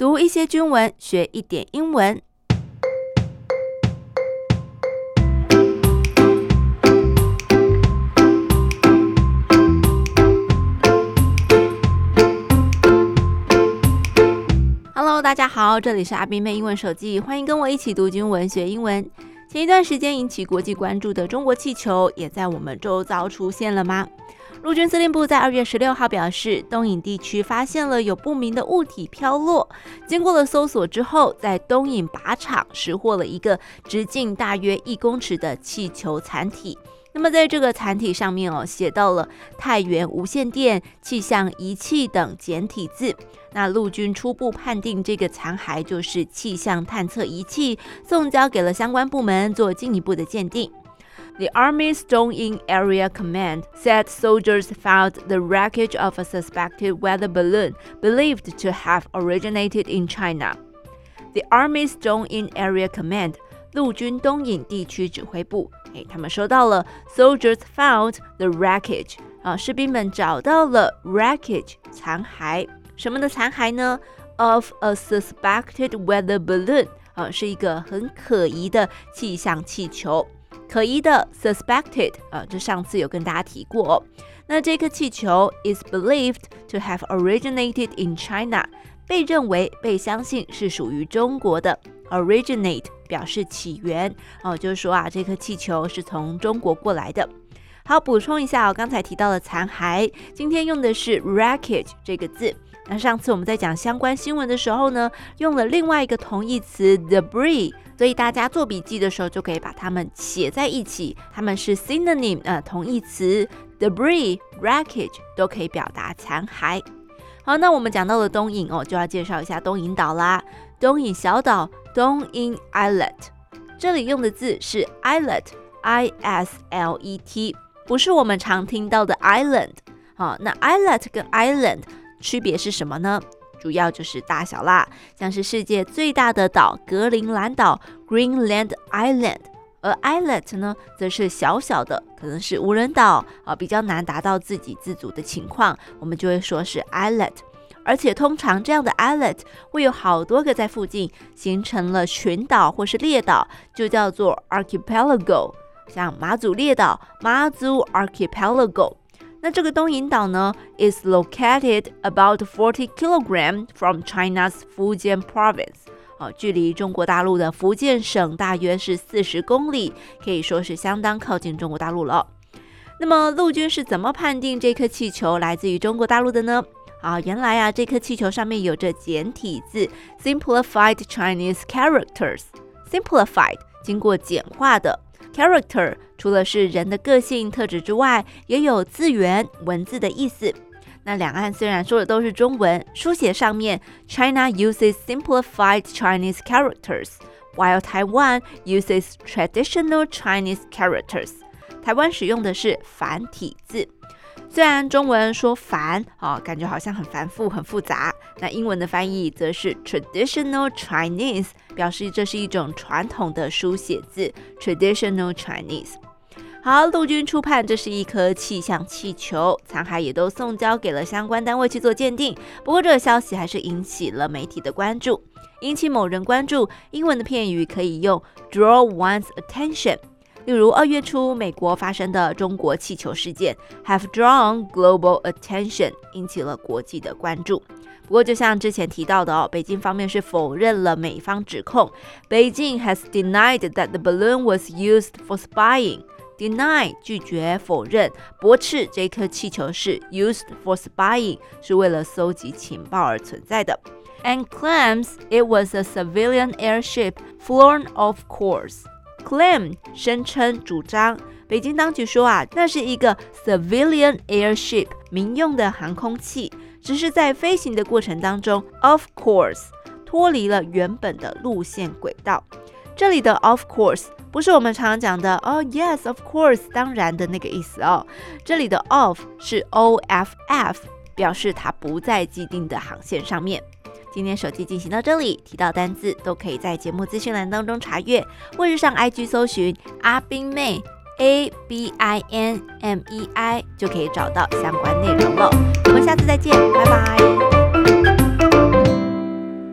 读一些军文，学一点英文。Hello，大家好，这里是阿斌妹英文手记，欢迎跟我一起读军文学英文。前一段时间引起国际关注的中国气球，也在我们周遭出现了吗？陆军司令部在二月十六号表示，东引地区发现了有不明的物体飘落，经过了搜索之后，在东引靶场拾获了一个直径大约一公尺的气球残体。那么在这个残体上面哦，写到了太原无线电气象仪器等简体字。那陆军初步判定这个残骸就是气象探测仪器，送交给了相关部门做进一步的鉴定。The Army's Dongyin Area Command said soldiers found the wreckage of a suspected weather balloon believed to have originated in China. The Army's Dongyin Area Command 陆军东引地区指挥部，诶，他们收到了 soldiers found the wreckage 啊，士兵们找到了 wreckage 残骸，什么的残骸呢？Of a suspected weather balloon 啊，是一个很可疑的气象气球。 可疑的 suspected 啊，这上次有跟大家提过。那这颗气球 is believed to have originated in China，被认为被相信是属于中国的。originate 表示起源哦，就是说啊，这颗气球是从中国过来的。好，补充一下哦，刚才提到的残骸，今天用的是 wreckage 这个字。那上次我们在讲相关新闻的时候呢，用了另外一个同义词 debris，所以大家做笔记的时候就可以把它们写在一起，它们是 synonym 呃同义词 debris、wreckage 都可以表达残骸。好，那我们讲到了东引哦，就要介绍一下东引岛啦。东引小岛，东引 Islet，这里用的字是 Islet，I S L E T，不是我们常听到的 Island。好，那 Islet 跟 Island 区别是什么呢？主要就是大小啦，像是世界最大的岛格陵兰岛 Greenland Island，而 Islet 呢，则是小小的，可能是无人岛啊，比较难达到自给自足的情况，我们就会说是 Islet。而且通常这样的 islet 会有好多个在附近，形成了群岛或是列岛，就叫做 archipelago。像马祖列岛，马祖 archipelago。那这个东引岛呢，is located about forty kilogram from China's Fujian province。哦，距离中国大陆的福建省大约是四十公里，可以说是相当靠近中国大陆了。那么陆军是怎么判定这颗气球来自于中国大陆的呢？啊，原来啊，这颗气球上面有着简体字 （simplified Chinese characters）。simplified 经过简化的 character，除了是人的个性特质之外，也有字源文字的意思。那两岸虽然说的都是中文，书写上面 China uses simplified Chinese characters，while Taiwan uses traditional Chinese characters。台湾使用的是繁体字。虽然中文说繁啊、感觉好像很繁复、很复杂，那英文的翻译则是 traditional Chinese，表示这是一种传统的书写字 traditional Chinese。好，陆军初判这是一颗气象气球，残骸也都送交给了相关单位去做鉴定。不过这个消息还是引起了媒体的关注，引起某人关注。英文的片语可以用 draw one's attention。例如二月初美国发生的中国气球事件，have drawn global attention，引起了国际的关注。不过，就像之前提到的哦，北京方面是否认了美方指控。Beijing has denied that the balloon was used for spying. Deny 拒绝否认，驳斥这颗气球是 used for spying，是为了搜集情报而存在的。And claims it was a civilian airship flown off course. Claim 声称主张，北京当局说啊，那是一个 civilian airship 民用的航空器，只是在飞行的过程当中，of course 脱离了原本的路线轨道。这里的 of course 不是我们常常讲的哦，yes of course 当然的那个意思哦，这里的 of 是 off，表示它不在既定的航线上面。今天手机进行到这里，提到单字都可以在节目资讯栏当中查阅，或是上 IG 搜寻阿斌妹 A B I N M E I 就可以找到相关内容了。我们下次再见，拜拜。